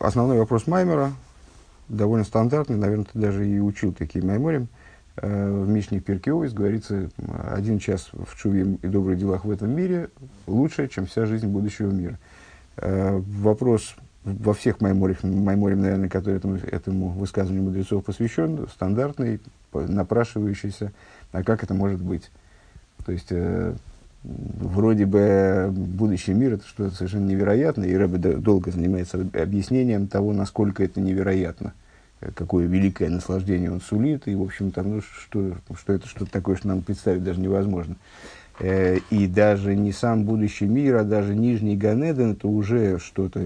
основной вопрос Маймера, довольно стандартный, наверное, ты даже и учил такие Майморим. Э, в Мишне Перкиовис говорится, один час в чуве и добрых делах в этом мире лучше, чем вся жизнь будущего мира. Э, вопрос во всех Майморях, Майморем, наверное, который этому, этому высказыванию мудрецов посвящен, стандартный, напрашивающийся, а как это может быть? То есть, э, вроде бы будущий мир это что-то совершенно невероятное, и Рэбе долго занимается объяснением того, насколько это невероятно, э, какое великое наслаждение он сулит, и, в общем, там, ну, что, что это что-то такое, что нам представить даже невозможно. Э, и даже не сам будущий мир, а даже нижний Ганеден, это уже что-то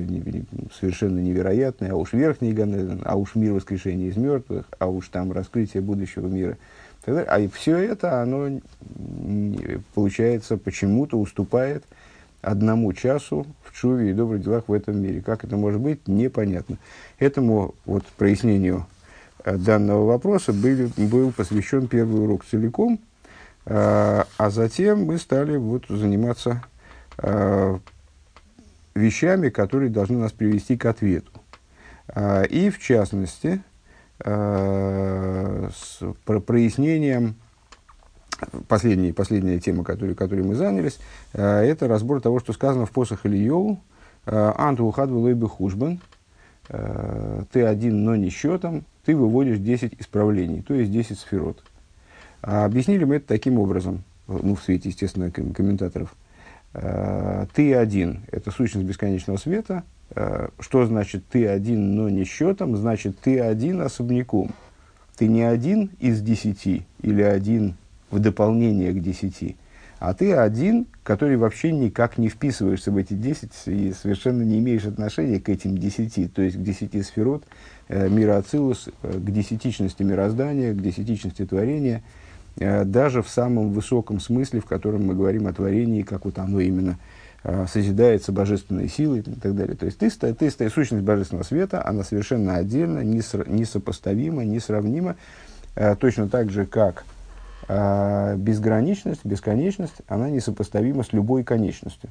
совершенно невероятное, а уж верхний Ганеден, а уж мир воскрешения из мертвых, а уж там раскрытие будущего мира – а и все это, оно, получается, почему-то уступает одному часу в чуве и добрых делах в этом мире. Как это может быть, непонятно. Этому вот прояснению э, данного вопроса был, был посвящен первый урок целиком, а, а затем мы стали вот заниматься а, вещами, которые должны нас привести к ответу. И в частности, Э, прояснением последняя, последняя тема, которой, которой мы занялись, э, это разбор того, что сказано в посох Ильеву, э, «Анту ухадву лойбы хужбан», «Ты один, но не счетом, ты выводишь 10 исправлений, то есть 10 сферот». А объяснили мы это таким образом, ну, в свете, естественно, комментаторов. «Ты один» – это сущность бесконечного света – Э, что значит ты один, но не счетом? Значит, ты один особняком. Ты не один из десяти или один в дополнение к десяти, а ты один, который вообще никак не вписываешься в эти десять и совершенно не имеешь отношения к этим десяти, то есть к десяти сферот э, мира Ацилус, э, к десятичности мироздания, к десятичности творения, э, даже в самом высоком смысле, в котором мы говорим о творении, как вот оно именно – созидается божественной силой и так далее. То есть ты, ты, ты сущность божественного света, она совершенно отдельно, несопоставима, несравнима, э, точно так же, как э, безграничность, бесконечность, она несопоставима с любой конечностью.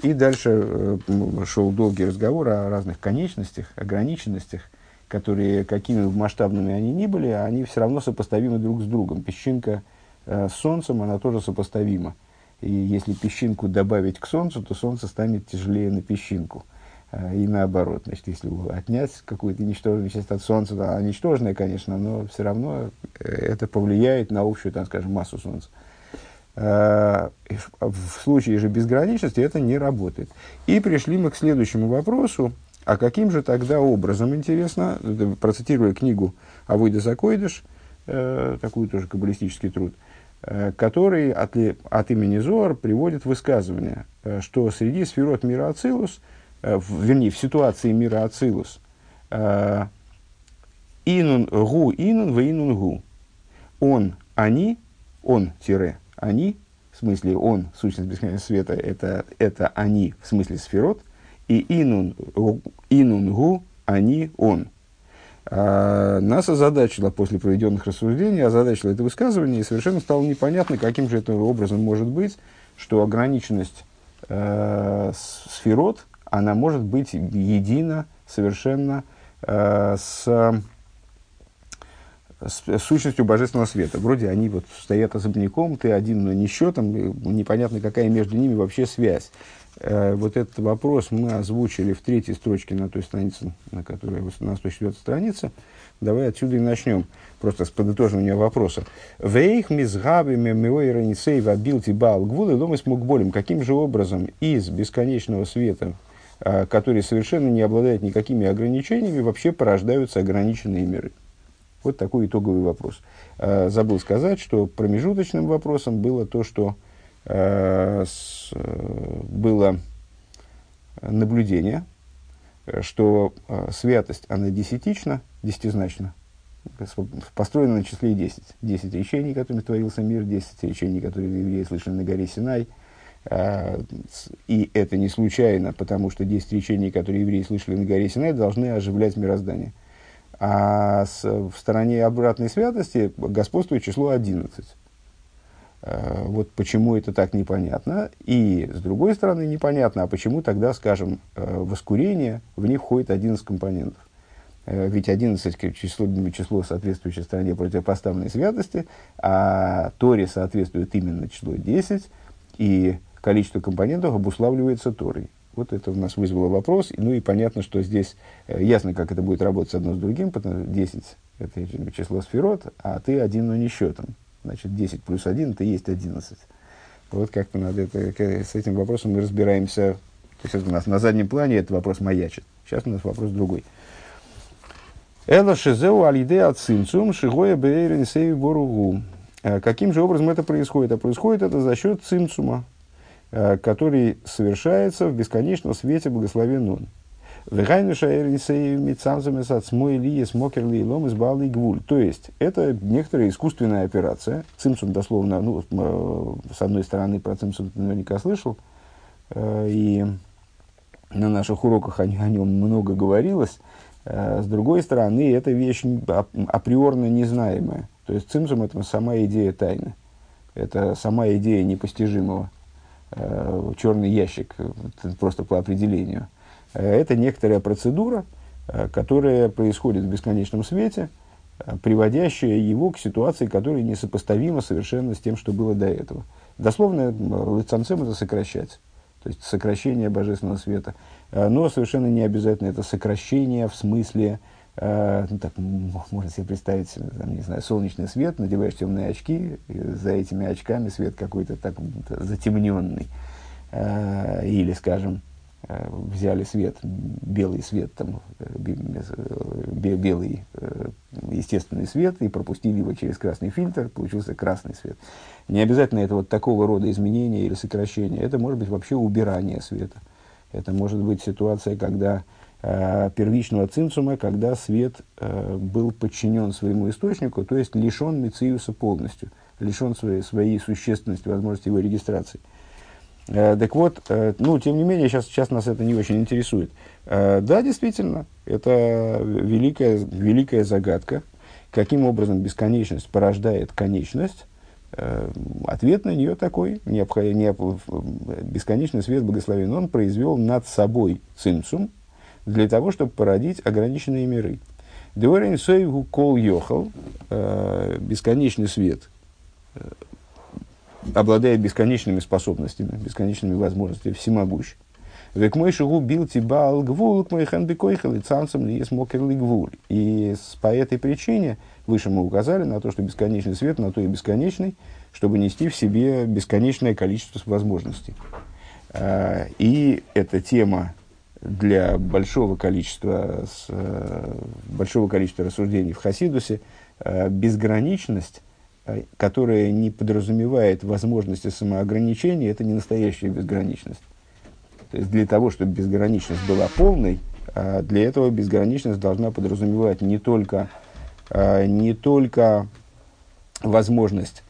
И дальше шел долгий разговор о разных конечностях, ограниченностях, которые, какими масштабными они ни были, они все равно сопоставимы друг с другом. Песчинка с Солнцем, она тоже сопоставима. И если песчинку добавить к Солнцу, то Солнце станет тяжелее на песчинку. А, и наоборот. Значит, если отнять какую-то ничтожную часть от Солнца, да, она ничтожная, конечно, но все равно э, это повлияет на общую, там, скажем, массу Солнца. А, в случае же безграничности это не работает. И пришли мы к следующему вопросу. А каким же тогда образом, интересно, процитируя книгу Авойда Закойдыш, э, такую тоже каббалистический труд – который от, от имени Зор приводит высказывание, э, что среди сферот мира Ацилус, э, вернее, в ситуации мира Ацилус, инун гу инун в инун гу. Он, они, он, тире, они, в смысле он, сущность бесконечного света, это, это они, в смысле сферот, и инун, инун гу, они, он – а, нас озадачило после проведенных рассуждений, озадачило это высказывание, и совершенно стало непонятно, каким же это образом может быть, что ограниченность э, сферот, она может быть едина совершенно э, с, с сущностью божественного света. Вроде они вот стоят особняком, ты один, но не счетом, непонятно, какая между ними вообще связь. Э, вот этот вопрос мы озвучили в третьей строчке на той странице, на которой на 104 странице. Давай отсюда и начнем, просто с подытоживания вопроса. Вейх мизгаби мемиой раницей вабил тибал гвулы дома с мукболем. Каким же образом из бесконечного света, э, который совершенно не обладает никакими ограничениями, вообще порождаются ограниченные миры? Вот такой итоговый вопрос. Э, забыл сказать, что промежуточным вопросом было то, что Э, э, было наблюдение, что э, святость, она десятична, десятизначна, построена на числе 10. 10 речений, которыми творился мир, 10 речений, которые евреи слышали на горе Синай. И это не случайно, потому что 10 речений, которые евреи слышали на горе Синай, должны оживлять мироздание. А с, в стороне обратной святости господствует число 11. Э, вот почему это так непонятно. И, с другой стороны, непонятно, а почему тогда, скажем, э, воскурение, в них входит 11 компонентов. Э, ведь 11 число, число соответствующей стороне противопоставленной святости, а Торе соответствует именно число 10, и количество компонентов обуславливается Торой. Вот это у нас вызвало вопрос. Ну и понятно, что здесь ясно, как это будет работать одно с другим, потому что 10 – это число сферот, а ты один, но не счетом. Значит, 10 плюс 1 это есть 11. Вот как-то надо это, с этим вопросом мы разбираемся. То есть у нас на заднем плане этот вопрос маячит. Сейчас у нас вопрос другой. Эла шизеу алиде ацинцум шигоя бейрин сей боругу. Э, каким же образом это происходит? А происходит это за счет цинцума, э, который совершается в бесконечном свете благословен он. То есть, это некоторая искусственная операция. Цимсум дословно, ну, э, с одной стороны, про цимсум ты наверняка слышал, э, и на наших уроках о, о нем много говорилось. Э, с другой стороны, это вещь априорно незнаемая. То есть, цимсум – это сама идея тайны. Это сама идея непостижимого. Черный ящик, просто по определению – это некоторая процедура, э, которая происходит в бесконечном свете, э, приводящая его к ситуации, которая несопоставима совершенно с тем, что было до этого. Дословно, лицанцем это сокращать, то есть сокращение божественного света. Но совершенно не обязательно это сокращение в смысле, ну, так, можно себе представить, там, не знаю, солнечный свет, надеваешь темные очки, за этими очками свет какой-то так затемненный. Или, скажем, Э, взяли свет, белый свет, там, э, белый э, естественный свет и пропустили его через красный фильтр, получился красный свет. Не обязательно это вот такого рода изменения или сокращения, это может быть вообще убирание света. Это может быть ситуация, когда э, первичного цинцума, когда свет э, был подчинен своему источнику, то есть лишен мециуса полностью, лишен своей, своей существенности, возможности его регистрации. Э, так вот, э, ну, тем не менее, сейчас, сейчас нас это не очень интересует. Э, да, действительно, это великая, великая загадка. Каким образом бесконечность порождает конечность? Ответ на нее такой. Бесконечный свет благословен он произвел над собой цинцум для того, чтобы породить ограниченные миры. Деорин Сойгу Кол Йохал, бесконечный свет, обладает бесконечными способностями, бесконечными возможностями, всемогущ. Век мой шагу бил тебя алгвул, к мой ханбекойхал и цанцам ли есть мокерли гвуль. И по этой причине, выше мы указали на то, что бесконечный свет, на то и бесконечный, чтобы нести в себе бесконечное количество возможностей. А, и эта тема для большого количества, большого количества рассуждений в Хасидусе, а, безграничность Э, которая не подразумевает возможности самоограничения, это не настоящая безграничность. То есть для того, чтобы безграничность была полной, а для этого безграничность должна подразумевать не только, а, не только возможность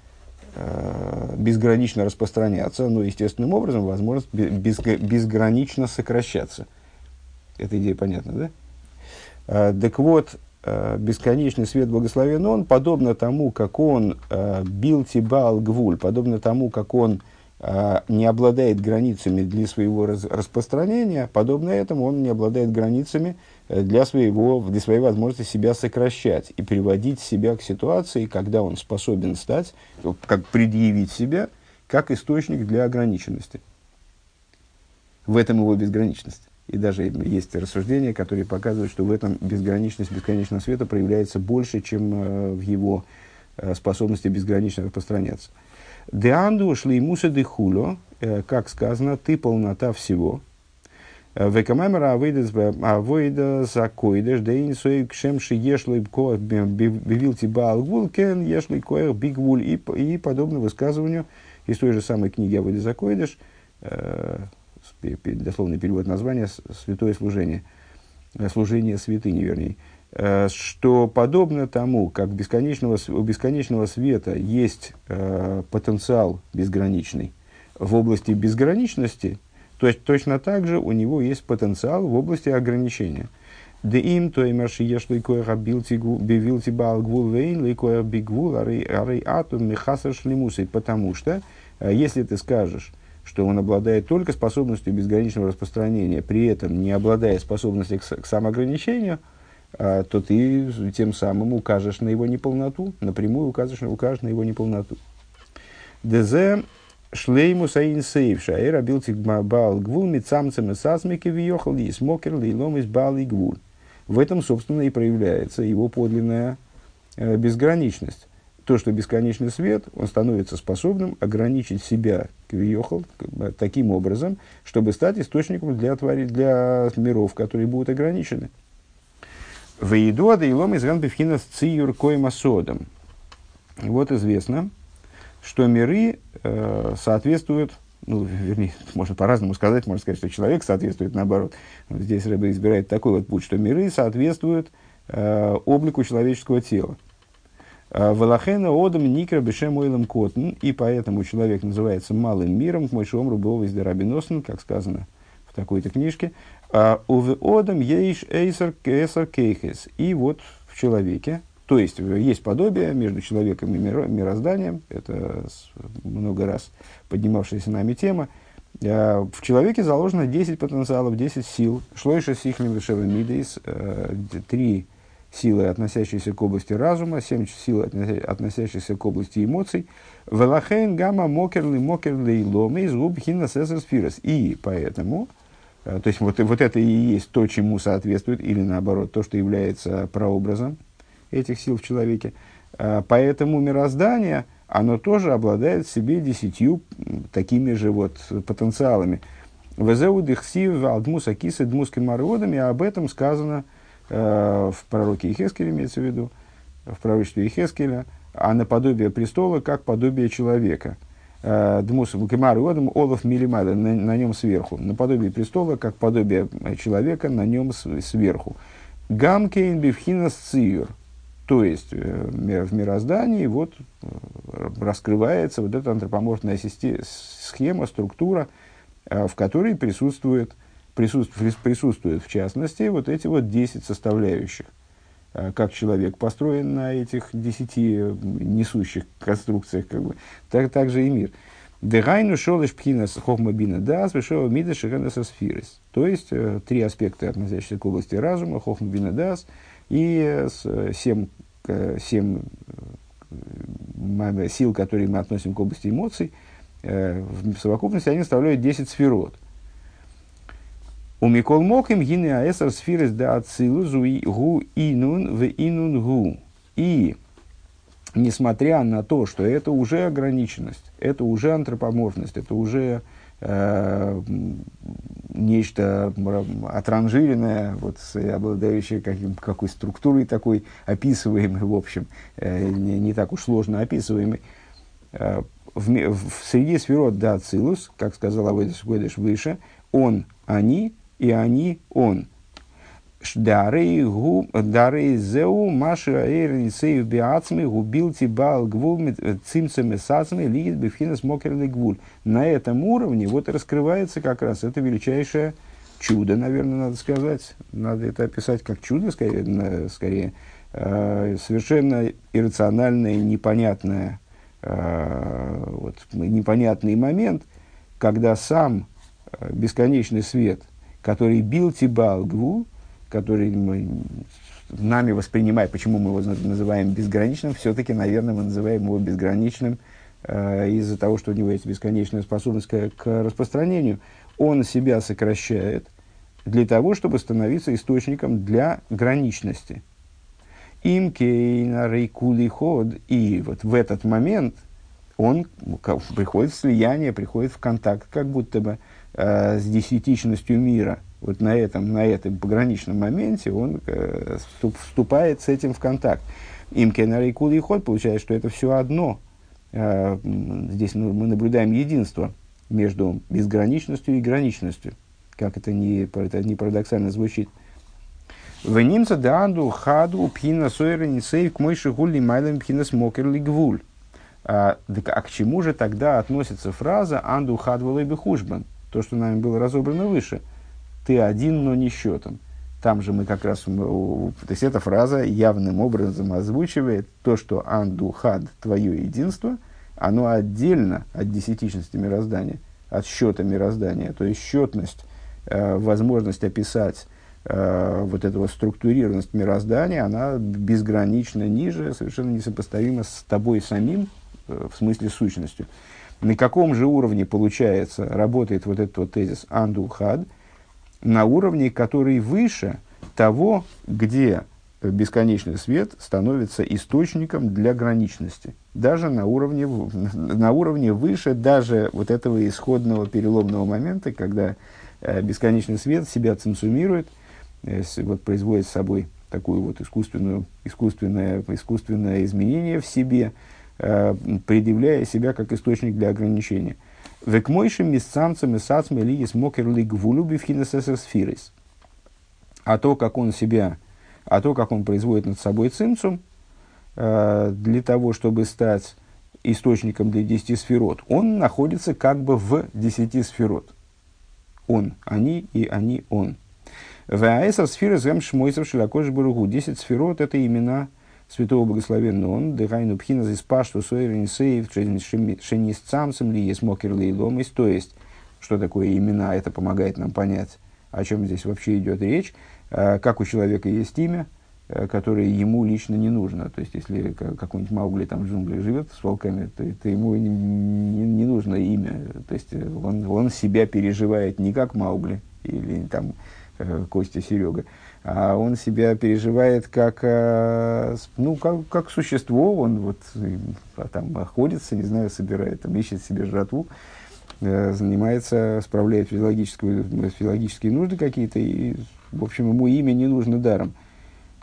а, безгранично распространяться, но естественным образом возможность безгранично сокращаться. Эта идея понятна, да? Так вот, Э, бесконечный свет благословен он, подобно тому, как он э, бил тибал гвуль, подобно тому, как он э, не обладает границами для своего распространения, подобно этому он не обладает границами для, своего, для своей возможности себя сокращать и приводить себя к ситуации, когда он способен стать, как предъявить себя, как источник для ограниченности. В этом его безграничность. И даже есть рассуждения, которые показывают, что в этом безграничность бесконечного света проявляется больше, чем э, в его э, способности безгранично распространяться. Деанду шли муса де хуло, э, как сказано, ты полнота всего. Векамамера авойда закойдеш, да ин сой кшем ши ешлой коах бивил тебя алгвул, кен ешлой коах бигвуль. И подобно высказыванию из той же самой книги Авойда закойдеш, дословный перевод названия «Святое служение», э, «Служение святыни», вернее, э, что подобно тому, как бесконечного, у бесконечного света есть э, потенциал безграничный в области безграничности, то есть точно так же у него есть потенциал в области ограничения. Да им то и марши еш лейкоя бивилти бал гвул вейн лейкоя бигвул арей атум михасар шлемусой. Потому что, если ты скажешь, что он обладает только способностью безграничного распространения, при этом не обладая способностью к, к самоограничению, э, то ты тем самым укажешь на его неполноту, напрямую укажешь, укажешь на его неполноту. ДЗ шлейму саин сейв шаэр абилтик бал гвул мицамцем и сасмики въехал и смокер лейлом из бал и гвул. В этом, собственно, и проявляется его подлинная э, безграничность. То, что бесконечный свет, он становится способным ограничить себя, квиехал, таким образом, чтобы стать источником для, твори, для миров, которые будут ограничены. В еду адаилом из Ганбифхина с циюр коймасодом. Вот известно, что миры э, соответствуют ну, вернее, можно по-разному сказать, можно сказать, что человек соответствует наоборот. Здесь Рэбе избирает такой вот путь, что миры соответствуют э, облику человеческого тела. Э, Валахена одам никра бешем ойлам котн, и поэтому человек называется малым миром, к мойшом рубов из Дарабиносен, как сказано в такой-то книжке. «А Уве одам ейш эйсер кесар кейхес. И вот в человеке, то есть есть подобие между человеком и мирозданием, это много раз поднимавшаяся нами тема. Э, в человеке заложено 10 потенциалов, 10 сил. Шлойша сихлим вишева мидейс, э, три силы, относящиеся к области разума, 7 сил, относящиеся к области эмоций. Велахейн гамма мокерли мокерли ломи из сесар сфирос. И поэтому, э, то есть вот, вот это и есть то, чему соответствует, или наоборот, то, что является прообразом этих сил в человеке. Поэтому мироздание – оно тоже обладает в себе десятью такими же вот потенциалами. Везеу дихсив алдмус акисы дмуски мародами, об этом сказано э, в пророке Ихескеле, имеется в виду, в пророчестве Ихескеля, а наподобие престола, как подобие человека. Э, дмус мародом олов милимада, на, нем сверху. Наподобие престола, как подобие человека, на нем сверху. Гамкейн бифхинас циюр. То есть э, в мироздании вот э, раскрывается вот эта антропоморфная система, схема, структура, э, в которой присутствует, присутствует, присутствует в частности вот эти вот 10 составляющих. Как человек построен на этих десяти несущих конструкциях, как бы, так, так же и мир. Дегайну шолеш пхинас хохмабина дас, вешева мида шиханаса сфирис. То есть, три аспекта, относящиеся к области разума, хохмабина дас, и семь семь э, сил, которые мы относим к области эмоций, э, в совокупности они составляют 10 сферот. У Микол Моким гины аэсар сферес да ацилу гу инун в инун гу. И, несмотря на то, что это уже ограниченность, это уже антропоморфность, это уже э, нечто отранжиренное, вот, обладающее каким, какой структурой такой описываемой, в общем, э, не, не так уж сложно описываемой. Э, в, в, среди сферот да как сказал Авойдес Гойдеш выше, он, они, и они, он – Дарей зеу маши аэри сейв биацми губилти бал гвул цимцами. На этом уровне вот раскрывается как раз это величайшее чудо, наверное, надо сказать. Надо это описать как чудо, скорее, скорее э, совершенно иррациональное, непонятное, э, вот, непонятный момент, когда сам э, бесконечный свет, который бил Тибал Гвул, который мы, нами воспринимаем, почему мы его называем безграничным, все-таки, наверное, мы называем его безграничным э, из-за того, что у него есть бесконечная способность к, к распространению. Он себя сокращает для того, чтобы становиться источником для граничности. Им кейна ход. И вот в этот момент он приходит в слияние, приходит в контакт, как будто бы э, с десятичностью мира – вот на этом, на этом пограничном моменте он э, вступает с этим в контакт. Им кенарей кул и ход получается, что это все одно. Э, здесь мы, наблюдаем единство между безграничностью и граничностью. Как это не, это не парадоксально звучит. В немца данду хаду пхина сойра нисей к мойши гулли майлем пхина смокерли гвуль. А, а к чему же тогда относится фраза анду хадвалой бихушбан? То, что нами было разобрано выше – ты один, но не счетом. там же мы как раз, то есть эта фраза явным образом озвучивает то, что анду хад, твое единство, оно отдельно от десятичности мироздания, от счета мироздания, то есть счетность, э, возможность описать э, вот эту вот структурированность мироздания, она безгранично ниже, совершенно несопоставима с тобой самим, э, в смысле сущностью. На каком же уровне, получается, работает вот этот вот тезис анду хад – на уровне, который выше того, где бесконечный свет становится источником для граничности. Даже на уровне, на уровне выше даже вот этого исходного переломного момента, когда э, бесконечный свет себя цензумирует, э, вот, производит с собой такую вот искусственную, искусственное, искусственное изменение в себе, предъявляя себя как источник для ограничения – Векмойшим мисцамцем и сацме ли смокерли гвулю сфирис. А то, как он себя, а то, как он производит над собой цимцум, э, для того, чтобы стать источником для десяти сферот, он находится как бы в десяти сферот. Он, они и они, он. Ваэса сфера зэм шмойсов широкожи баругу. Десять сферот – это имена святого благословенного он, дыхайну пхина за спашту сойренисеев, шенисцамцем ли есть мокер лейломис, то есть, что такое имена, это помогает нам понять, о чем здесь вообще идет речь, а, как у человека есть имя, а, которое ему лично не нужно. То есть, если какой-нибудь Маугли там в джунглях живет с волками, то, то ему не, не, не нужно имя. То есть, он, он себя переживает не как Маугли или там э, Костя Серега, он себя переживает как, э, ну, как, как существо, он вот а там охотится, не знаю, собирает, там, ищет себе жратву, э, занимается, справляет физиологические, физиологические нужды какие-то, и, в общем, ему имя не нужно даром.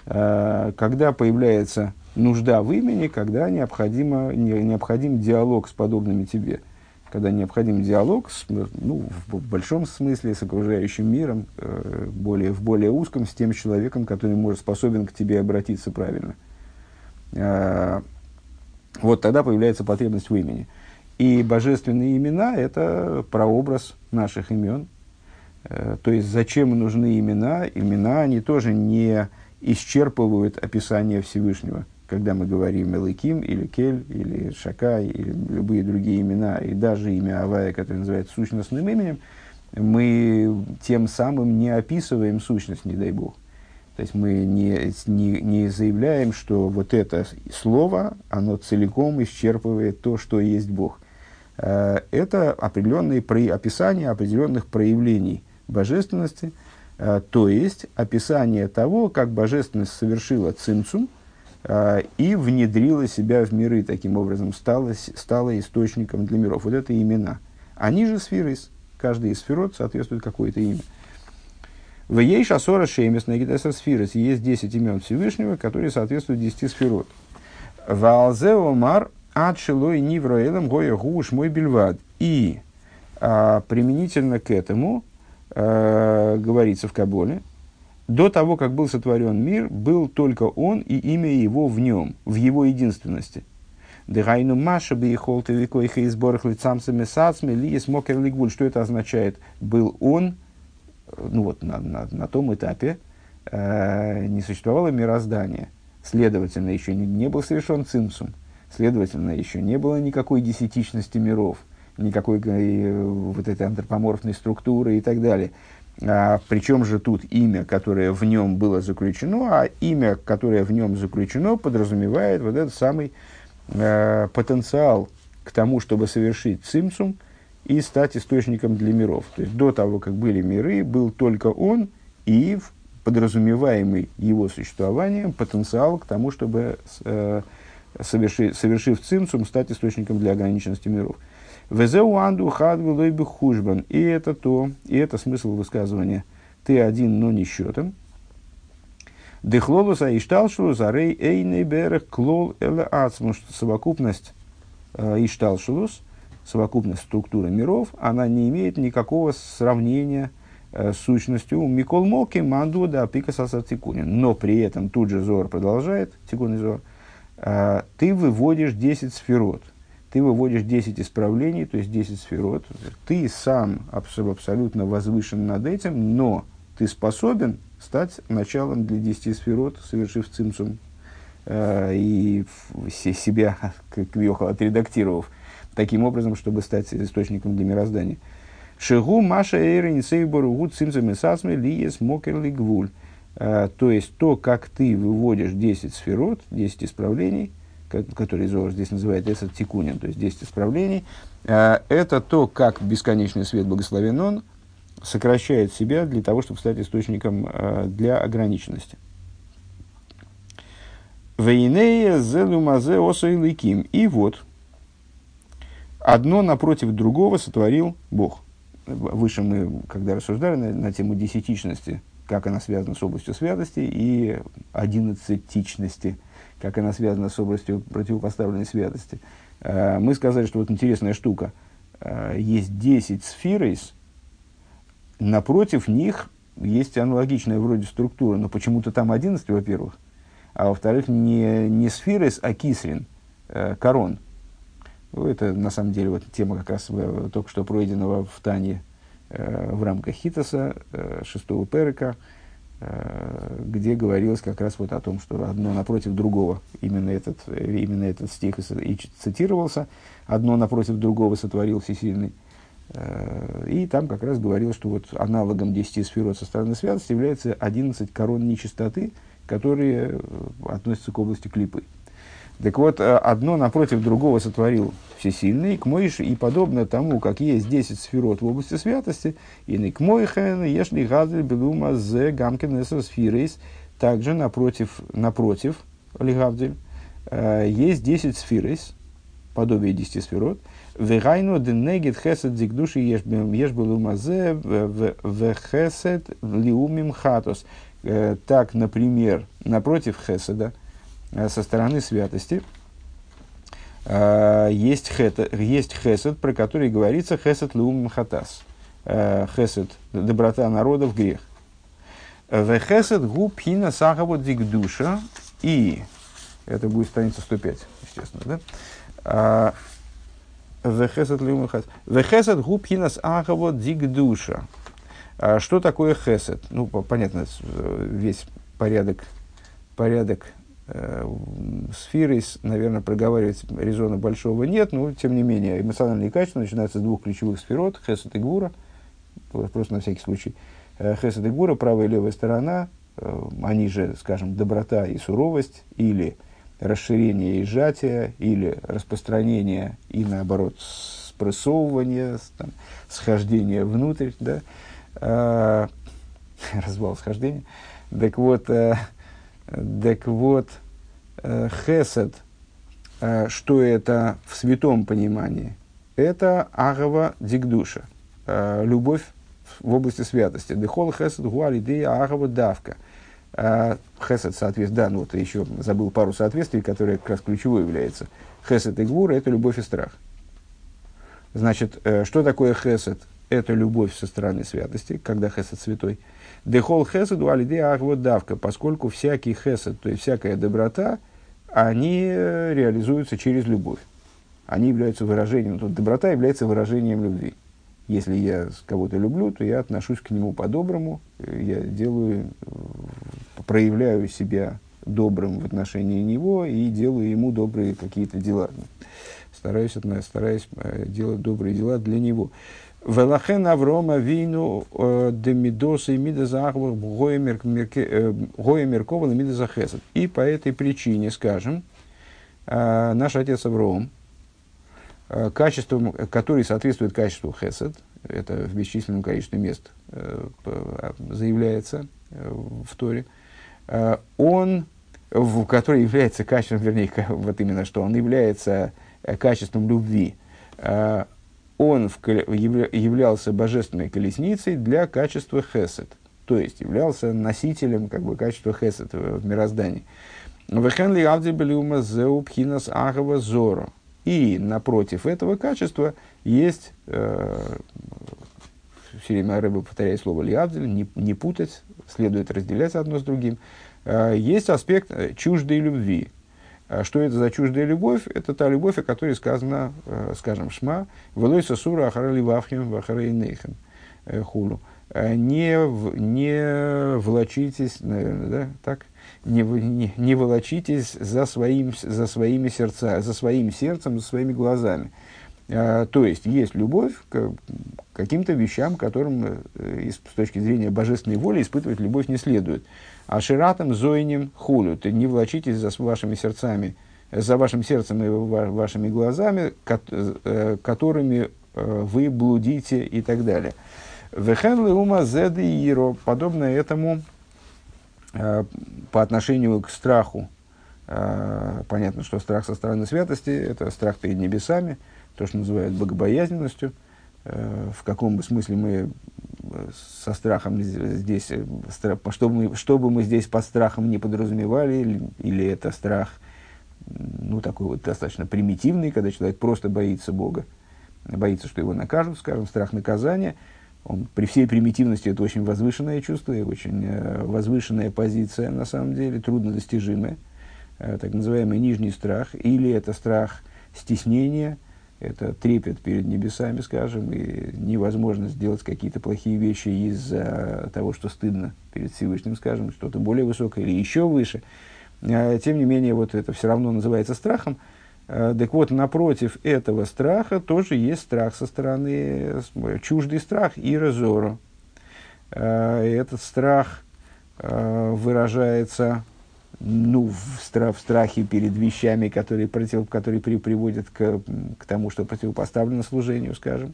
А, когда появляется нужда в имени, когда необходимо, не, необходим диалог с подобными тебе – когда необходим диалог, с, ну, в, большом смысле, с окружающим миром, э, более, в более узком, с тем человеком, который может, способен к тебе обратиться правильно. Э, вот тогда появляется потребность в имени. И божественные имена – это прообраз наших имен. Э, то есть, зачем нужны имена? Имена, они тоже не исчерпывают описание Всевышнего – когда мы говорим Элыким или Кель или Шакай или любые другие имена, и даже имя Авая, которое называется сущностным именем, мы тем самым не описываем сущность, не дай Бог. То есть мы не, не, не заявляем, что вот это слово, оно целиком исчерпывает то, что есть Бог. Э, это определенные про, описания определенных проявлений божественности, э, то есть описание того, как божественность совершила цинцум, а, и внедрила себя в миры, таким образом стала, стала источником для миров. Вот это имена. Они же сферы, каждый из сферот соответствует какое-то имя. В ей шасора шемес нагидеса сфирос. Есть 10 имен Всевышнего, которые соответствуют 10 сферот. В алзео мар адшилой нивроэлем гоя гуш мой бельвад. И а, применительно к этому а, говорится в Каболе, до того, как был сотворен мир, был только он и имя его в нем, в его единственности. Дыгайну Маша бы и холты векойха и сборах лицамсами сацми ли смокер лигвуль. Что это означает? Был он, ну вот на, на, на том этапе э, не существовало мироздания. Следовательно, еще не, не был совершен цимсум. Следовательно, еще не было никакой десятичности миров, никакой э, вот этой антропоморфной структуры и так далее. А, причем же тут имя, которое в нем было заключено, а имя, которое в нем заключено, подразумевает вот этот самый э, потенциал к тому, чтобы совершить цимсум и стать источником для миров. То есть до того, как были миры, был только он и подразумеваемый его существованием потенциал к тому, чтобы, э, совершив, совершив цимсум, стать источником для ограниченности миров. Везеу анду хадвилой хужбан. И это то, и это смысл высказывания. Ты один, но не счетом. Дехлолуса и шталшулус, арей эйней берег клол эле ацму, что совокупность э, ишталшулус, совокупность структуры миров, она не имеет никакого сравнения э, с сущностью Микол Моки, Манду, да, Пика Тикунин. Но при этом тут же Зор продолжает, Тикун Зор, э, ты выводишь 10 сферот – ты выводишь 10 исправлений, то есть 10 сферот. Ты сам абсолютно возвышен над этим, но ты способен стать началом для десяти сферот, совершив цимсум, э, и себя, как Вьоха, отредактировав таким образом, чтобы стать источником для мироздания. Шигу Маша Эйрин Сейбору Гуд Цимсум и Сасме Лиес Мокерли Гвуль. Э, то есть, то, как ты выводишь 10 сферот, 10 исправлений, которые Зор здесь называет Эсад Тикунин, то есть 10 исправлений, э, это то, как бесконечный свет благословен он сокращает себя для того, чтобы стать источником э, для ограниченности. Вейнея зелумазе осойликим. И вот, одно напротив другого сотворил Бог. Выше мы, когда рассуждали на, на тему десятичности, как она связана с областью святости, и одиннадцатичности, как она связана с областью противопоставленной святости, э, мы сказали, что вот интересная штука. Э, есть 10 сферис, напротив них есть аналогичная вроде структура, но почему-то там 11, во-первых, а во-вторых, не, не сферис, а кислин, э, корон. Ну, это, на самом деле, вот тема как раз только что пройденного в Тане в рамках Хитоса, шестого перека, где говорилось как раз вот о том, что одно напротив другого, именно этот, именно этот стих и цитировался, одно напротив другого сотворил Всесильный. Э, и там как раз говорилось, что вот аналогом 10 сферот со стороны святости является 11 корон нечистоты, которые э, относятся к области клипы. Так вот, э, одно напротив другого сотворил всесильный, к Моише, и подобно тому, как есть 10 сферот в области святости, и не к Моихен, ешли газель белума зе гамкин сфирейс, также напротив, напротив Лигавдель, э, есть 10 сфирейс, подобие 10 сферот, Вегайну денегит хесед дикдуши ешбелума зе вехесед лиумим хатос. Э, так, например, напротив хеседа, со стороны святости э, есть, хет, есть хесед, про который говорится хесед леум хатас. Э, хесед – доброта грех. В хесед губ хина сахавот дикдуша. И, это будет страница 105, естественно, да? Вехесед леум хатас. Вехесед губ хина сахавот дикдуша. Что такое хесед? Ну, понятно, весь порядок, порядок э, сферой, наверное, проговаривать резона большого нет, но, тем не менее, эмоциональные качества начинаются с двух ключевых сферот, хесед и гвура, просто на всякий случай. Э, хесед и гвура, правая и левая сторона, э, они же, скажем, доброта и суровость, или расширение и сжатие, или распространение и, наоборот, спрессовывание, там, схождение внутрь, да, развал схождения. Так вот, так вот, э, хесед, э, что это в святом понимании? Это агава дигдуша, э, любовь в области святости. Дехол хесед гуали идея агава давка. Хесед, соответственно, да, ну вот еще забыл пару соответствий, которые как раз ключевой является. Хесед и гвура – это любовь и страх. Значит, что такое хесед? Это любовь со стороны святости, когда хесед святой – Дехол хесед алиде ахвот давка, поскольку всякий хесед, то есть всякая доброта, они э, реализуются через любовь. Они являются выражением, тут доброта является выражением любви. Если я кого-то люблю, то я отношусь к нему по-доброму, э, я делаю, э, проявляю себя добрым в отношении него и делаю ему добрые какие-то дела. Стараюсь, стараюсь делать добрые дела для него. Велахен Аврома вину э, демидоса и мидазахвах гоя меркова и мидазахесад. И по этой причине, скажем, э, наш отец Авром, э, качеством, который соответствует качеству хесед, это в бесчисленном количестве мест заявляется в Торе, он, в, который является качеством, вернее, вот именно что, он является качеством любви, он в, являлся божественной колесницей для качества хесед, то есть являлся носителем как бы, качества хесед в мироздании. Вехенли авдибелиума зеупхинас агава зоро. И напротив этого качества есть, э, все время рыба повторяет слово лиавдель, не, не путать, следует разделять одно с другим. Э, есть аспект э, чуждой любви, что это за чуждая любовь? Это та любовь, о которой сказано, э, скажем, Шма, «Велой сосура ахарали вавхим вахарей нейхем» э, хулу. не, в, не волочитесь, наверное, да, так, не, не, не волочитесь за, своим, за своими сердца, за своим сердцем, за своими глазами. А, то есть, есть любовь к каким-то вещам, которым э, с точки зрения божественной воли испытывать любовь не следует. А ширатом зойнем хулю, ты не влачитесь за вашими сердцами, за вашим сердцем и вашими глазами, э, которыми э, вы блудите и так далее. Вехен ума зеды иро, подобно этому по отношению к страху. Понятно, что страх со стороны святости – это страх перед небесами – то, что называют богобоязненностью. Э, в каком бы смысле мы э, со страхом здесь, э, что, мы, что бы мы здесь под страхом не подразумевали, или, или это страх, ну, такой вот достаточно примитивный, когда человек просто боится Бога, боится, что его накажут, скажем, страх наказания. Он, при всей примитивности это очень возвышенное чувство и очень возвышенная позиция, на самом деле, труднодостижимая, так называемый нижний страх, или это страх стеснения – это трепет перед небесами, скажем, и невозможно сделать какие-то плохие вещи из-за того, что стыдно перед Всевышним, скажем, что-то более высокое или еще выше. А, тем не менее, вот это все равно называется страхом. А, так вот, напротив этого страха тоже есть страх со стороны, чуждый страх и разору. А, этот страх выражается ну, в, страх, в страхе перед вещами, которые, против, которые при, приводят к, к тому, что противопоставлено служению, скажем.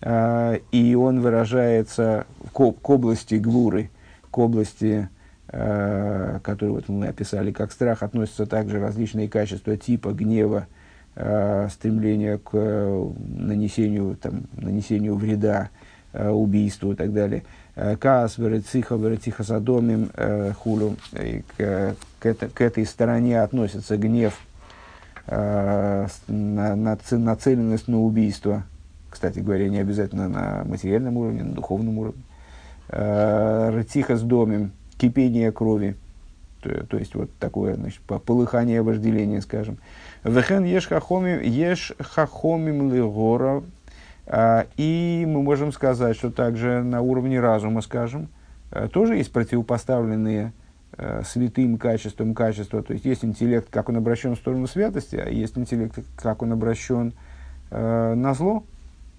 А, и он выражается к, к области глуры, к области, а, которую вот мы описали как страх, относятся также различные качества типа гнева, а, стремления к нанесению, там, нанесению вреда, а, убийству и так далее – Каас, Верециха, Верециха Садомим, э, Хулю. К, к, этой стороне относится гнев, э, на, на, нацеленность на убийство. Кстати говоря, не обязательно на материальном уровне, на духовном уровне. Э, Рациха с домем, кипение крови. То, то есть, вот такое, значит, полыхание вожделения, скажем. Вехен еш хахомим, еш хахомим лигора, и мы можем сказать, что также на уровне разума, скажем, э, тоже есть противопоставленные э, святым качествам качества. То есть есть интеллект, как он обращен в сторону святости, а есть интеллект, как он обращен э, на зло,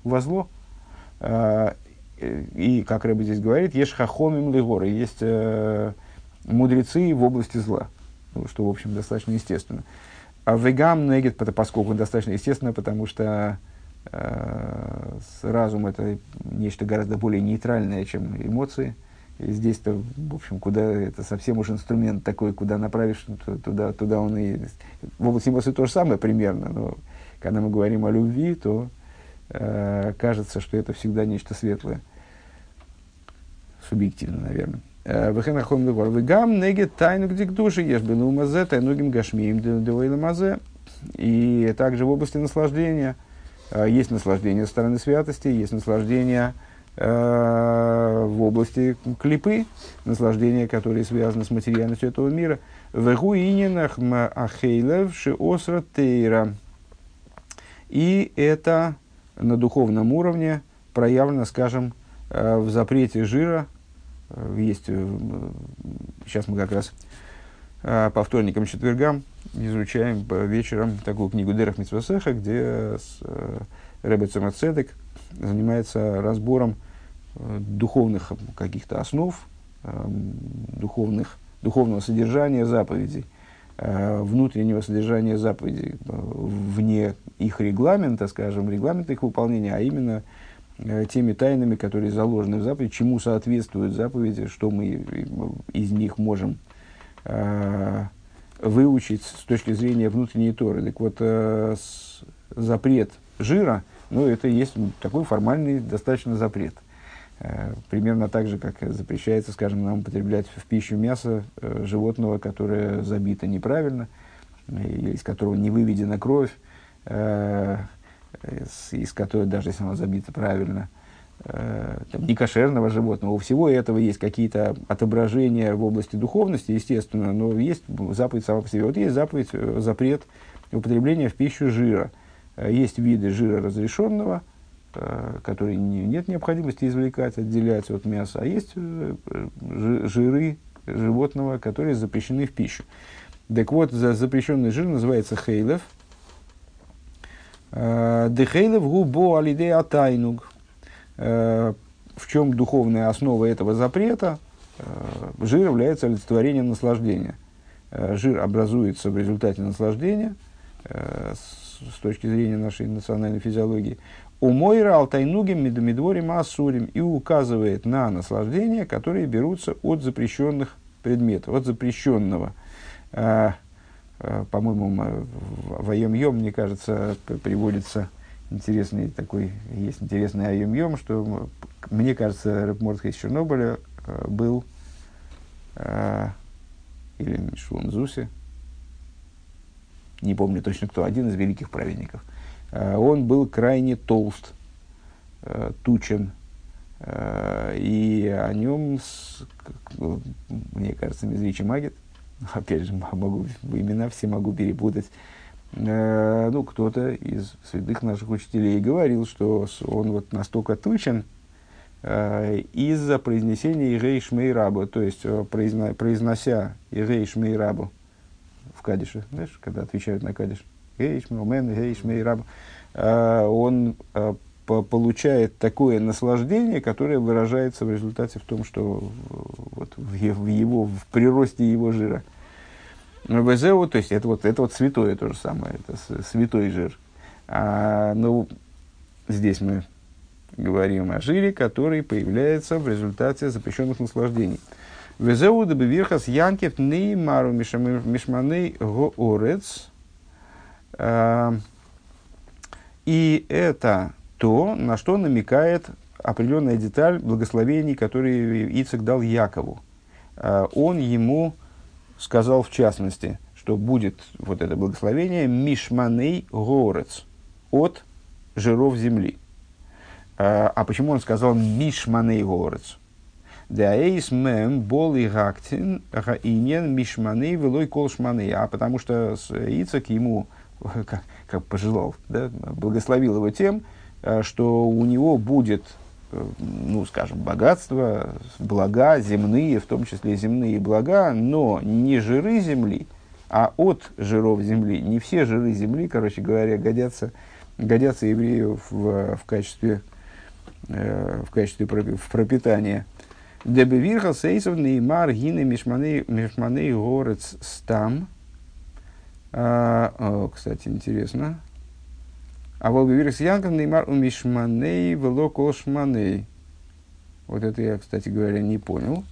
во зло. И, как Рэбби здесь говорит, есть хахомим лигоры, есть мудрецы в области зла, ну, что, в общем, достаточно естественно. А вегам негет, поскольку достаточно естественно, потому что разум это нечто гораздо более нейтральное, чем эмоции. И здесь-то, в общем, куда это совсем уж инструмент такой, куда направишь, туда, туда он и... В области эмоций то же самое примерно, но когда мы говорим о любви, то э, кажется, что это всегда нечто светлое. Субъективно, наверное. Э, Вехенахом левор. Вегам неге тайну где к душе ешь был умазе, тайнугим гашмием мазе. И также в области наслаждения – Э, есть наслаждение со стороны святости, есть наслаждение э, в области клипы, наслаждение, которое связано с материальностью этого мира. Тейра. И это на духовном уровне проявлено, скажем, э, в запрете жира. Есть, сейчас мы как раз по вторникам, четвергам изучаем вечером такую книгу Дерах Митсвасеха, где э, Рэбе Цемацедек занимается разбором э, духовных каких-то основ, э, духовных, духовного содержания заповедей, э, внутреннего содержания заповедей, э, вне их регламента, скажем, регламента их выполнения, а именно э, теми тайнами, которые заложены в заповеди, чему соответствуют заповеди, что мы из них можем э, выучить с точки зрения внутренней Торы. Так вот, э, запрет жира, ну, это есть такой формальный достаточно запрет. Э, примерно так же, как запрещается, скажем, нам употреблять в пищу мясо э, животного, которое забито неправильно, из которого не выведена кровь, э, из которой, даже если оно забито правильно, э, там, некошерного животного. У всего этого есть какие-то отображения в области духовности, естественно, но есть заповедь сама по себе. Вот есть заповедь, э, запрет употребления в пищу жира. Э, есть виды жира разрешенного, который не, нет необходимости извлекать, отделять от мяса, а есть жиры животного, которые запрещены в пищу. Так вот, за запрещенный жир называется хейлев. Дехейлев губо алиде атайнуг. В чем духовная основа этого запрета? Жир является олицетворением наслаждения. Жир образуется в результате наслаждения с точки зрения нашей национальной физиологии. У Мойра Алтайнугим Медомидворим Асурим и указывает на наслаждения, которые берутся от запрещенных предметов, от запрещенного. По-моему, в Айом-Йом, мне кажется, приводится интересный такой, есть интересный Айом-Йом, что, мне кажется, Рэп из Чернобыля а, был, или Шлун Зуси, не помню точно кто, один из великих праведников. Он был крайне толст, тучен, и о нем, мне кажется, Мизричи Магит, опять же, могу, имена все могу перепутать, э, ну, кто-то из святых наших учителей говорил, что он вот настолько тучен э, из-за произнесения Ирей Шмейрабу, то есть э, произно, произнося Ирей Шмейрабу в Кадише, знаешь, когда отвечают на Кадиш, Ирей Шмейрабу, Ирей Шмейрабу, он получает такое наслаждение, которое выражается в результате в том, что вот в, его, в приросте его жира. ВЗУ, то есть это вот, это вот святое то же самое, это святой жир. А, ну, здесь мы говорим о жире, который появляется в результате запрещенных наслаждений. Везеу дебевирхас янкев неймару мишманей гоорец. А, и это то, на что намекает определенная деталь благословений, которые Ицек дал Якову. А, он ему сказал в частности, что будет вот это благословение Мишманей Горец от жиров земли. А, а почему он сказал Мишманей Горец? Деаэйс мэм бол и гактин гаинен велой колшманей. А потому что Ицек ему, как, как пожелал, да, благословил его тем, Э, что у него будет, ну, скажем, богатство, блага земные, в том числе земные блага, но не жиры земли, а от жиров земли. Не все жиры земли, короче говоря, годятся, годятся еврею в, в качестве, э, в качестве в пропитания. Дебевирха сейсов неймар гины мишманей горец стам. А, кстати, интересно. А волбивирс янков неймар у мишманей вело колшманей. Вот это я, кстати говоря, не понял.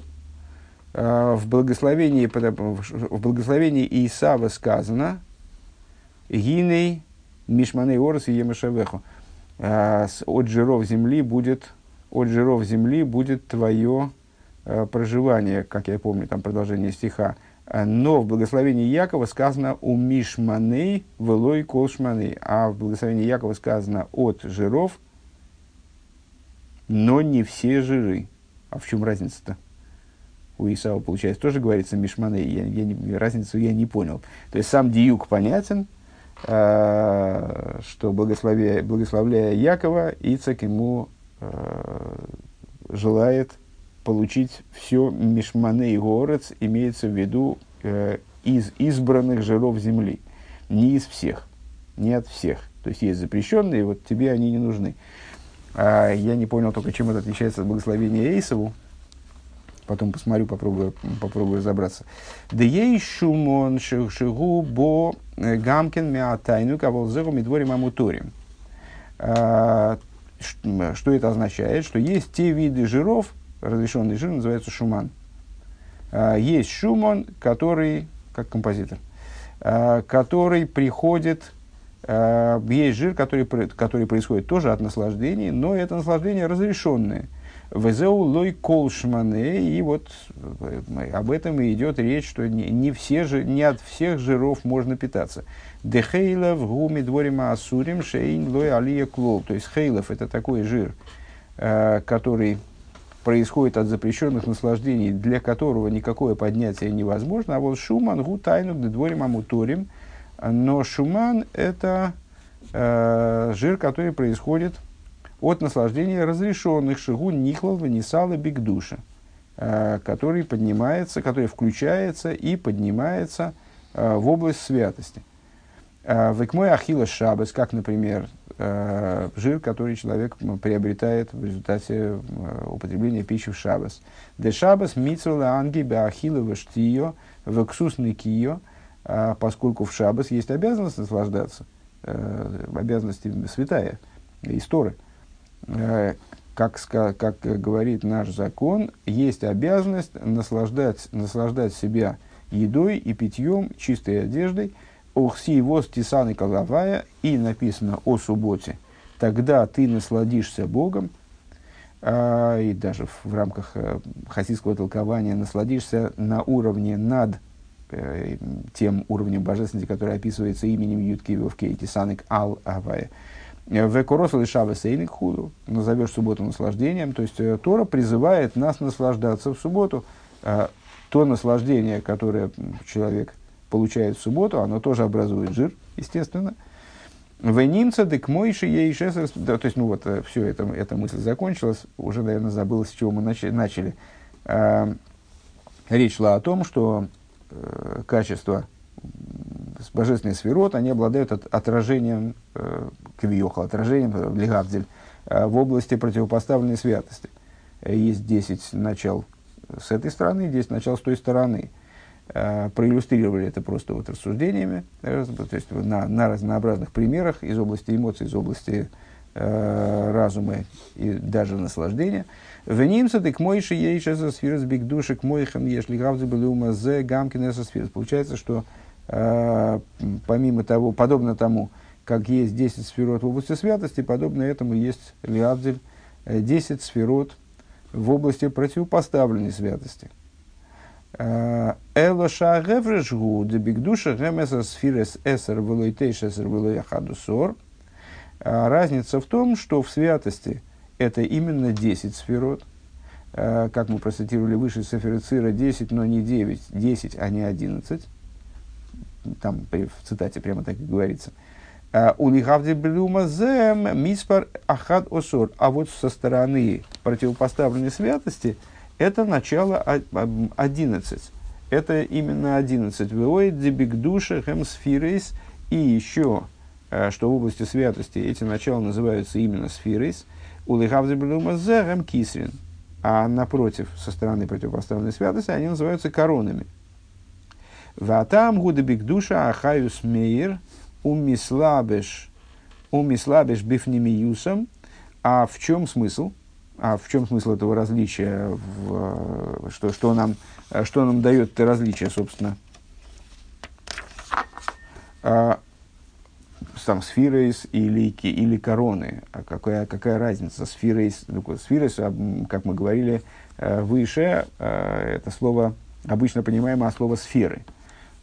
А, в благословении, в благословении Исава сказано Гиней Мишманей Орос и Емашавеху. А, от жиров земли будет, от жиров земли будет твое а, проживание, как я помню, там продолжение стиха. Э, но в благословении Якова сказано «у мишманей велой колшманей», а в благословении Якова сказано «от жиров», но не все жиры. А в чем разница-то? У Исава, получается, тоже говорится «мишманей», я, я не, разницу я не понял. То есть сам диюк понятен, э, что благословляя, благословляя Якова, Ицак ему э, желает – получить все мишманы и горец, имеется в виду э, из избранных жиров земли. Не из всех, не от всех. То есть есть запрещенные, вот тебе они не нужны. А я не понял только, чем это отличается от благословения Эйсову. Потом посмотрю, попробую, попробую разобраться. Да ей шумон шигу бо э, гамкин меатайну каволзеру медворим амуторим. Что это означает? Что есть те виды жиров, разрешенный жир называется шуман. А, есть шуман, который, как композитор, а, который приходит, а, есть жир, который, который происходит тоже от наслаждений, но это наслаждение разрешенное. Везеу лой колшмане, и вот э, об этом и идет речь, что не, не, все же, не от всех жиров можно питаться. Дехейлов гуми дворима асурим шейн лой алия клол. То есть хейлов это такой жир, который происходит от запрещенных наслаждений, для которого никакое поднятие невозможно. А вот шуман гу тайну дворим амуторим. Но шуман – это э, жир, который происходит от наслаждения разрешенных шигу нихлал ванисала бигдуша, э, который поднимается, который включается и поднимается э, в область святости. Э, Векмой ахила шабас, как, например, жир, который человек приобретает в результате употребления пищи в шабас. Де шабас митсула анги беахила вештио вексус никио, поскольку в шабас есть обязанность наслаждаться, обязанность святая, история. Э, как, как говорит наш закон, есть обязанность наслаждать, наслаждать себя едой и питьем, чистой одеждой, Охси воз тисаны коловая, и написано о субботе, тогда ты насладишься Богом, а, и даже в, в рамках э, хасидского толкования насладишься на уровне над э, тем уровнем божественности, который описывается именем Ютки Вовке, Тисаник Ал Авая. Векоросал и шабы сейник худу, назовешь субботу наслаждением. То есть э, Тора призывает нас наслаждаться в субботу. А то наслаждение, которое человек получает в субботу, оно тоже образует жир, естественно. Венимца дек мойши ейшесер... Да, то есть, ну вот, э, все, это, эта мысль закончилась. Уже, наверное, забыл, с чего мы начали. А, речь шла о том, что э, качество божественный сферот, они обладают от, отражением э, квиоха, отражением э, легавдель э, в области противопоставленной святости. Есть 10 начал с этой стороны, 10 начал с той стороны. Проиллюстрировали это просто вот рассуждениями, э, то есть на, на разнообразных примерах из области эмоций, из области э, разума и даже наслаждения. Венимса ты к мойши ейша за сфирос биг души к мойхан ешли гавзы были ума зе гамкин сфирос. Получается, что Э, помимо того, подобно тому, как есть 10 сферот в области святости, подобно этому есть Лиабдель 10 э, сферот в области противопоставленной святости. Элоша геврешгу дебигдуша гемеса сфирес эсер велойтейш эсер велояхадусор. Разница в том, что в святости это именно 10 сферот, как мы процитировали выше, Сеферицира 10, но не 9, 10, а не 11 там в цитате прямо так и говорится. «А, у Лихавди Блюма зем миспар ахад осор. А вот со стороны противопоставленной святости это начало 11. Это именно 11. Веоид дебигдуша хемсфирейс. И еще, а, что в области святости эти начала называются именно сфирейс. У Лихавди Блюма зем кисрин. А напротив, со стороны противопоставленной святости, они называются коронами. Ватам гудебик душа ахаюс мейр умислабеш умислабеш бифнемиюсом. А в чем смысл? А в чем смысл этого различия? В, что, что, нам, что нам дает это различие, собственно? А, там сфирейс или, или короны. А какая, какая разница? Сфирейс, ну, сфирейс, как мы говорили э, выше, э, это слово обычно понимаемое слово сферы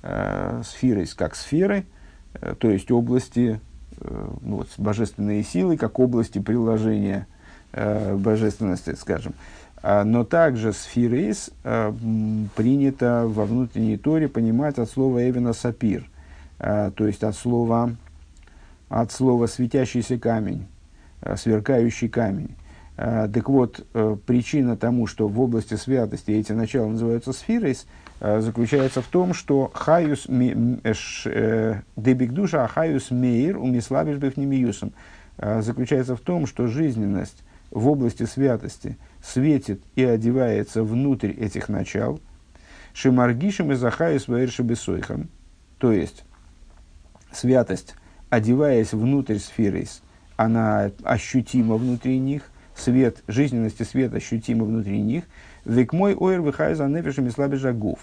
э, сферой как сферы, э, то есть области, э, ну, вот, божественные силы, как области приложения э, божественности, скажем. А, но также сфирейс э, принято во внутренней торе понимать от слова Эвина Сапир, э, то есть от слова, от слова светящийся камень, э, сверкающий камень. Так вот, причина тому, что в области святости эти начала называются сфирейс, Э, заключается в том, что хаюс э, дебигдуша хаюс мейр умислабиш бифнемиюсом заключается в том, что жизненность в области святости светит и одевается внутрь этих начал, шимаргишем и захаюс ваэршебесойхам, то есть святость, одеваясь внутрь сферы, она ощутима внутри них, свет, жизненности свет ощутима внутри них, век мой ойр выхай за нефишем и слабежагов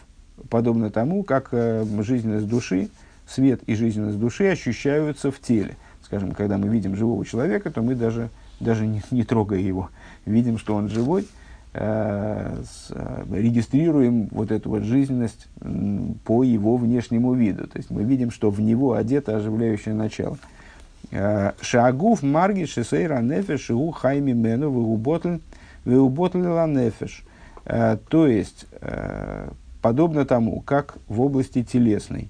подобно тому, как э, жизненность души, свет и жизненность души ощущаются в теле. Скажем, когда мы видим живого человека, то мы даже, даже не, не трогая его, видим, что он живой, э, с, э, регистрируем вот эту вот жизненность по его внешнему виду. То есть мы видим, что в него одето оживляющее начало. Э, Шагуф марги шесейра нефеш шигу хайми мену веуботл веуботл нефеш. Э, то есть подобно тому, как в области телесной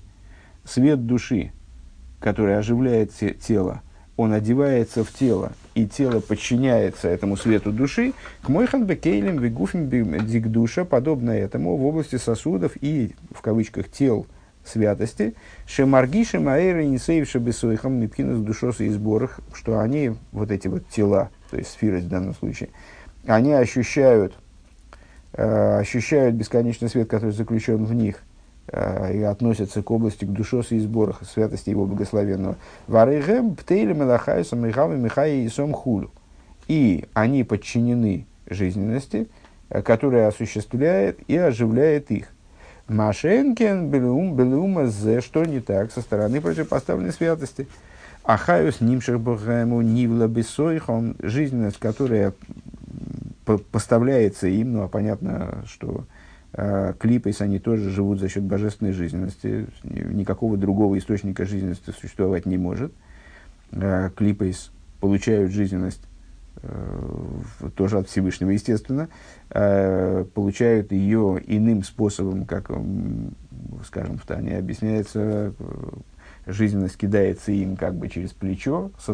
свет души, который оживляет тело, он одевается в тело и тело подчиняется этому свету души, к мойхан бекейлем вегуфим дигдуша, подобно этому в области сосудов и, в кавычках, тел святости, шемаргишем аэра несейвша бесойхам мипхинас душоса и сборах, что они, вот эти вот тела, то есть сферы в данном случае, они ощущают, э, ощущают бесконечный свет, который заключен в них, и относятся к области, к душоса и сборах, святости его благословенного. Варейгем птейли мелахайса михави михаи и сом хулю. И они подчинены жизненности, э, которая осуществляет и оживляет их. Машенкен белум белума зе, что не так со стороны противопоставленной святости. Ахаюс нимших богему нивла бесойхом, жизненность, которая поставляется им, ну а понятно, что э, клипейс, они тоже живут за счет божественной жизненности, никакого другого источника жизненности существовать не может. Э, клипейс получают жизненность Э, тоже от Всевышнего, естественно, э, получают ее иным способом, как, скажем, в Тане объясняется, э, жизненность кидается им как бы через плечо, с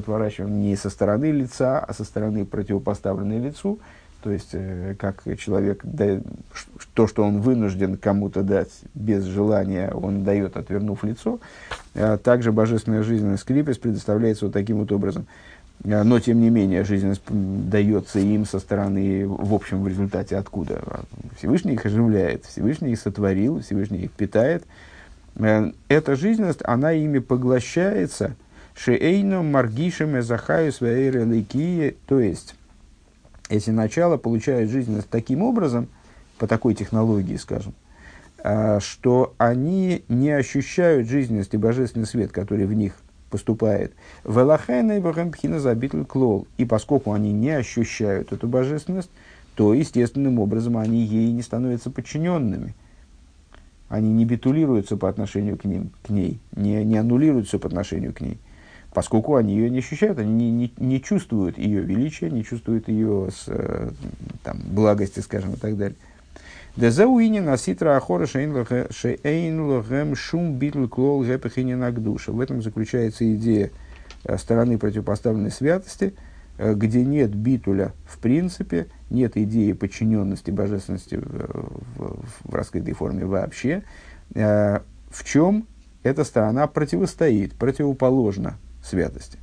не со стороны лица, а со стороны противопоставленной лицу, то есть, как человек, то, что он вынужден кому-то дать без желания, он дает, отвернув лицо. Также божественная жизненность скрипес предоставляется вот таким вот образом – Э, но, тем не менее, жизненность дается им со стороны, в общем, в результате откуда? Всевышний их оживляет, Всевышний их сотворил, Всевышний их питает. Э, эта жизненность, она ими поглощается, шеэйно маргишем эзахаю своей то есть, эти начала получают жизненность таким образом, по такой технологии, скажем, э, что они не ощущают жизненность и божественный свет, который в них поступает. Велахайна и забитл клол. И поскольку они не ощущают эту божественность, то естественным образом они ей не становятся подчиненными. Они не битулируются по отношению к, ним, к ней, не, не аннулируются по отношению к ней. Поскольку они ее не ощущают, они не, не, не чувствуют ее величия, не чувствуют ее с, э, там, благости, скажем, и так далее. Дезауини наситра ахора шейн лохем шум битл клол гэпахини нагдуша. В этом заключается идея э, стороны противопоставленной святости, э, где нет битуля в принципе, нет идеи подчиненности божественности в, в, в раскрытой форме вообще. В чем эта сторона противостоит, противоположна святости.